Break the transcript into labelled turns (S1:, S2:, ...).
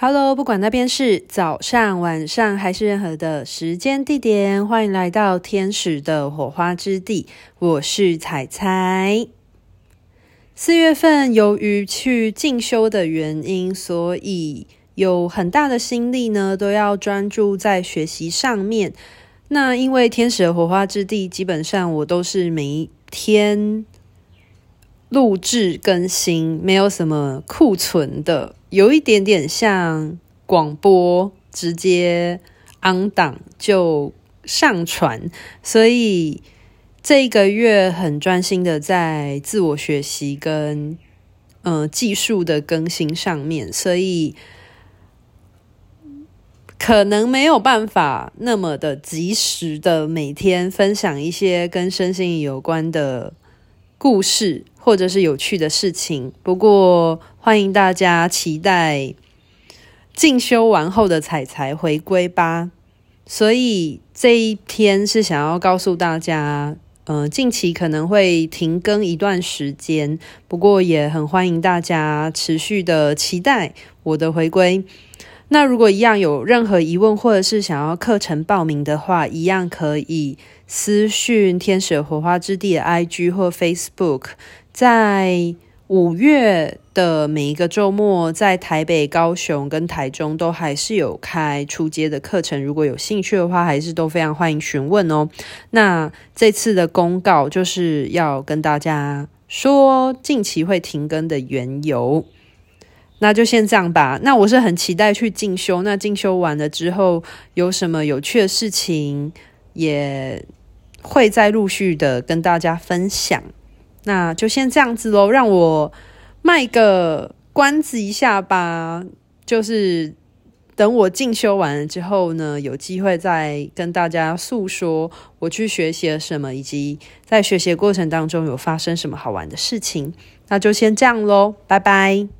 S1: Hello，不管那边是早上、晚上还是任何的时间地点，欢迎来到天使的火花之地。我是彩彩。四月份由于去进修的原因，所以有很大的心力呢，都要专注在学习上面。那因为天使的火花之地，基本上我都是每一天录制更新，没有什么库存的。有一点点像广播，直接 on 档就上传，所以这一个月很专心的在自我学习跟呃技术的更新上面，所以可能没有办法那么的及时的每天分享一些跟身心有关的故事。或者是有趣的事情，不过欢迎大家期待进修完后的采采回归吧。所以这一天是想要告诉大家，呃，近期可能会停更一段时间，不过也很欢迎大家持续的期待我的回归。那如果一样有任何疑问，或者是想要课程报名的话，一样可以私讯天使火花之地的 IG 或 Facebook。在五月的每一个周末，在台北、高雄跟台中都还是有开初阶的课程，如果有兴趣的话，还是都非常欢迎询问哦。那这次的公告就是要跟大家说，近期会停更的缘由。那就先这样吧。那我是很期待去进修。那进修完了之后，有什么有趣的事情，也会再陆续的跟大家分享。那就先这样子喽，让我卖个关子一下吧。就是等我进修完了之后呢，有机会再跟大家诉说我去学习了什么，以及在学习过程当中有发生什么好玩的事情。那就先这样喽，拜拜。